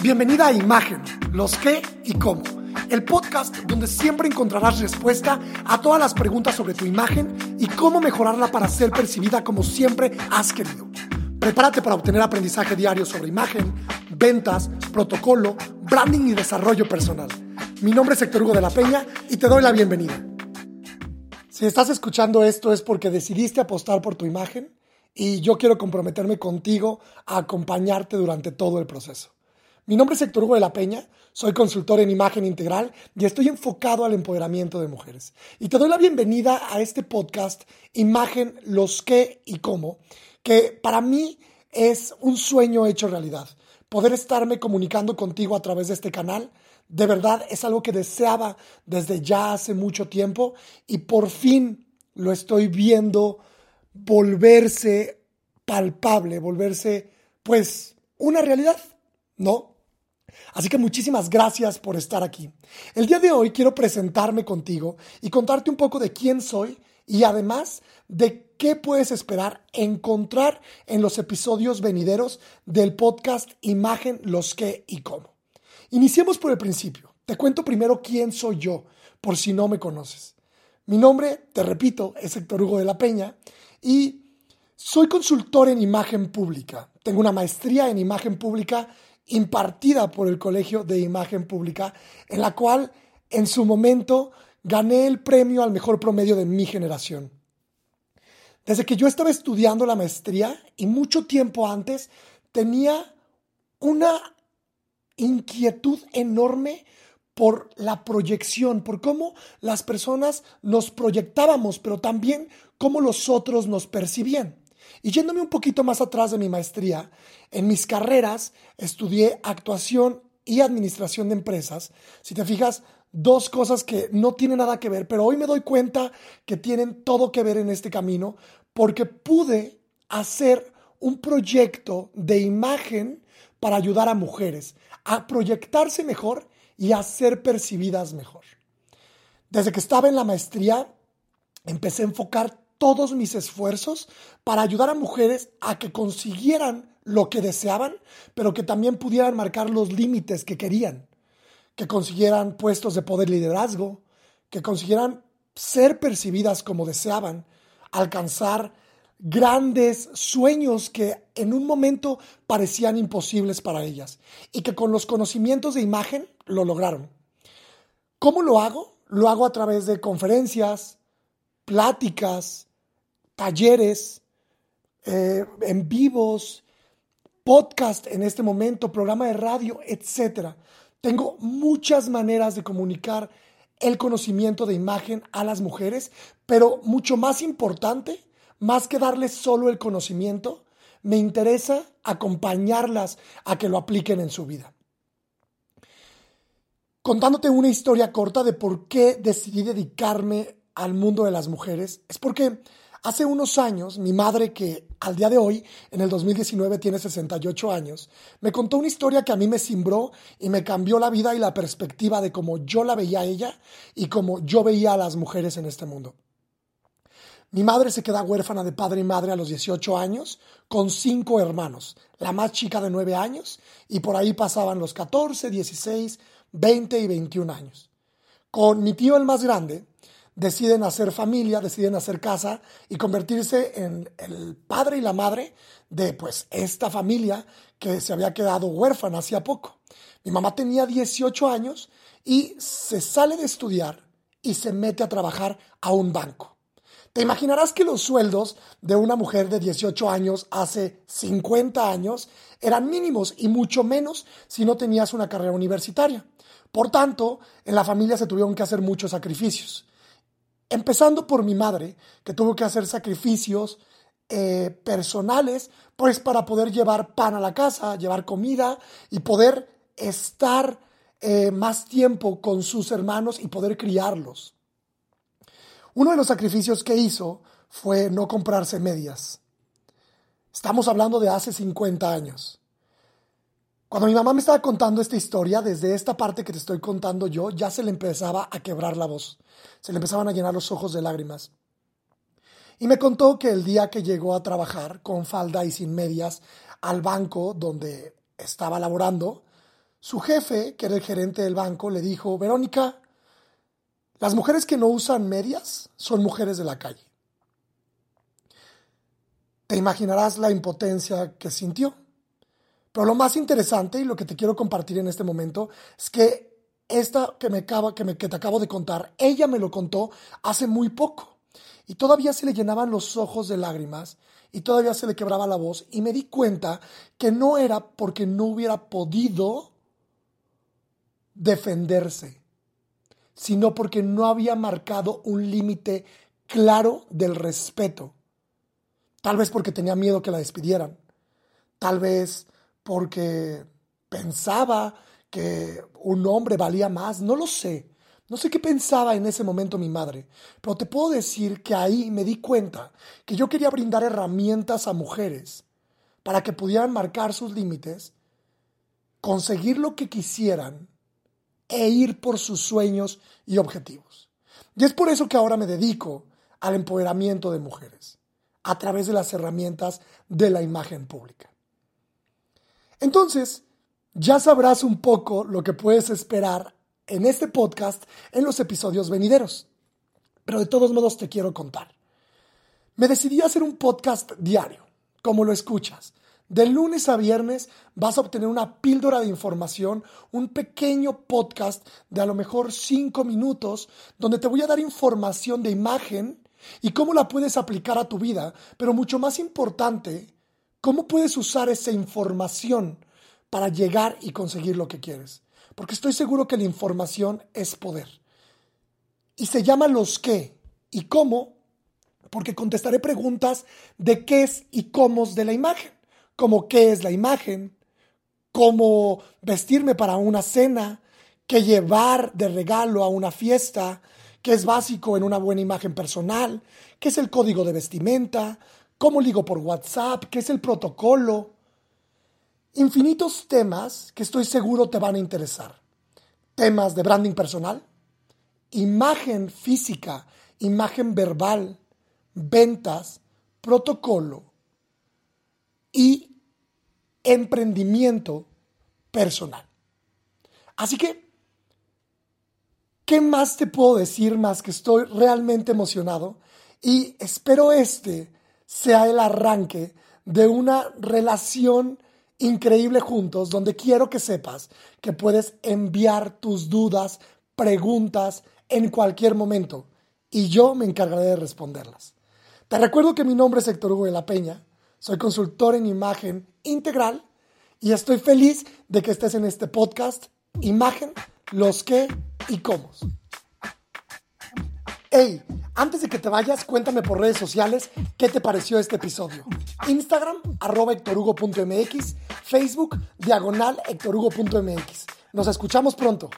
Bienvenida a Imagen, los qué y cómo. El podcast donde siempre encontrarás respuesta a todas las preguntas sobre tu imagen y cómo mejorarla para ser percibida como siempre has querido. Prepárate para obtener aprendizaje diario sobre imagen, ventas, protocolo, branding y desarrollo personal. Mi nombre es Héctor Hugo de la Peña y te doy la bienvenida. Si estás escuchando esto es porque decidiste apostar por tu imagen y yo quiero comprometerme contigo a acompañarte durante todo el proceso. Mi nombre es Héctor Hugo de la Peña, soy consultor en imagen integral y estoy enfocado al empoderamiento de mujeres. Y te doy la bienvenida a este podcast Imagen, los qué y cómo, que para mí es un sueño hecho realidad. Poder estarme comunicando contigo a través de este canal, de verdad es algo que deseaba desde ya hace mucho tiempo y por fin lo estoy viendo volverse palpable, volverse pues una realidad, ¿no? Así que muchísimas gracias por estar aquí. El día de hoy quiero presentarme contigo y contarte un poco de quién soy y además de qué puedes esperar encontrar en los episodios venideros del podcast Imagen, los qué y cómo. Iniciemos por el principio. Te cuento primero quién soy yo, por si no me conoces. Mi nombre, te repito, es Héctor Hugo de la Peña y soy consultor en imagen pública. Tengo una maestría en imagen pública impartida por el Colegio de Imagen Pública, en la cual en su momento gané el premio al mejor promedio de mi generación. Desde que yo estaba estudiando la maestría y mucho tiempo antes, tenía una inquietud enorme por la proyección, por cómo las personas nos proyectábamos, pero también cómo los otros nos percibían. Y yéndome un poquito más atrás de mi maestría, en mis carreras estudié actuación y administración de empresas. Si te fijas, dos cosas que no tienen nada que ver, pero hoy me doy cuenta que tienen todo que ver en este camino porque pude hacer un proyecto de imagen para ayudar a mujeres a proyectarse mejor y a ser percibidas mejor. Desde que estaba en la maestría, empecé a enfocar todos mis esfuerzos para ayudar a mujeres a que consiguieran lo que deseaban, pero que también pudieran marcar los límites que querían, que consiguieran puestos de poder liderazgo, que consiguieran ser percibidas como deseaban, alcanzar grandes sueños que en un momento parecían imposibles para ellas y que con los conocimientos de imagen lo lograron. ¿Cómo lo hago? Lo hago a través de conferencias, pláticas, talleres, eh, en vivos, podcast en este momento, programa de radio, etc. Tengo muchas maneras de comunicar el conocimiento de imagen a las mujeres, pero mucho más importante, más que darles solo el conocimiento, me interesa acompañarlas a que lo apliquen en su vida. Contándote una historia corta de por qué decidí dedicarme al mundo de las mujeres, es porque Hace unos años, mi madre, que al día de hoy, en el 2019, tiene 68 años, me contó una historia que a mí me cimbró y me cambió la vida y la perspectiva de cómo yo la veía a ella y cómo yo veía a las mujeres en este mundo. Mi madre se queda huérfana de padre y madre a los 18 años, con cinco hermanos, la más chica de 9 años, y por ahí pasaban los 14, 16, 20 y 21 años. Con mi tío el más grande, deciden hacer familia, deciden hacer casa y convertirse en el padre y la madre de pues esta familia que se había quedado huérfana hacía poco. Mi mamá tenía 18 años y se sale de estudiar y se mete a trabajar a un banco. Te imaginarás que los sueldos de una mujer de 18 años hace 50 años eran mínimos y mucho menos si no tenías una carrera universitaria. Por tanto, en la familia se tuvieron que hacer muchos sacrificios. Empezando por mi madre, que tuvo que hacer sacrificios eh, personales, pues para poder llevar pan a la casa, llevar comida y poder estar eh, más tiempo con sus hermanos y poder criarlos. Uno de los sacrificios que hizo fue no comprarse medias. Estamos hablando de hace 50 años. Cuando mi mamá me estaba contando esta historia, desde esta parte que te estoy contando yo, ya se le empezaba a quebrar la voz. Se le empezaban a llenar los ojos de lágrimas. Y me contó que el día que llegó a trabajar con falda y sin medias al banco donde estaba laborando, Su jefe, que era el gerente del banco, le dijo, Verónica, las mujeres que no usan medias son mujeres de la calle. Te imaginarás la impotencia que sintió. Pero lo más interesante y lo que te quiero compartir en este momento es que esta que, me acaba, que, me, que te acabo de contar, ella me lo contó hace muy poco. Y todavía se le llenaban los ojos de lágrimas y todavía se le quebraba la voz. Y me di cuenta que no era porque no hubiera podido defenderse, sino porque no había marcado un límite claro del respeto. Tal vez porque tenía miedo que la despidieran. Tal vez porque pensaba que un hombre valía más. No lo sé. No sé qué pensaba en ese momento mi madre, pero te puedo decir que ahí me di cuenta que yo quería brindar herramientas a mujeres para que pudieran marcar sus límites, conseguir lo que quisieran e ir por sus sueños y objetivos. Y es por eso que ahora me dedico al empoderamiento de mujeres a través de las herramientas de la imagen pública. Entonces, ya sabrás un poco lo que puedes esperar en este podcast en los episodios venideros. Pero de todos modos te quiero contar. Me decidí a hacer un podcast diario, como lo escuchas. De lunes a viernes vas a obtener una píldora de información, un pequeño podcast de a lo mejor cinco minutos, donde te voy a dar información de imagen y cómo la puedes aplicar a tu vida, pero mucho más importante, cómo puedes usar esa información para llegar y conseguir lo que quieres. Porque estoy seguro que la información es poder. Y se llama los qué y cómo, porque contestaré preguntas de qué es y cómo de la imagen, como qué es la imagen, cómo vestirme para una cena, qué llevar de regalo a una fiesta, qué es básico en una buena imagen personal, qué es el código de vestimenta, cómo ligo por WhatsApp, qué es el protocolo. Infinitos temas que estoy seguro te van a interesar. Temas de branding personal, imagen física, imagen verbal, ventas, protocolo y emprendimiento personal. Así que ¿Qué más te puedo decir más que estoy realmente emocionado? Y espero este sea el arranque de una relación increíble juntos, donde quiero que sepas que puedes enviar tus dudas, preguntas en cualquier momento y yo me encargaré de responderlas. Te recuerdo que mi nombre es Héctor Hugo de la Peña, soy consultor en imagen integral y estoy feliz de que estés en este podcast Imagen, los qué y cómo. Hey, antes de que te vayas, cuéntame por redes sociales qué te pareció este episodio. Instagram, arroba Facebook, diagonal hectorhugo.mx. Nos escuchamos pronto.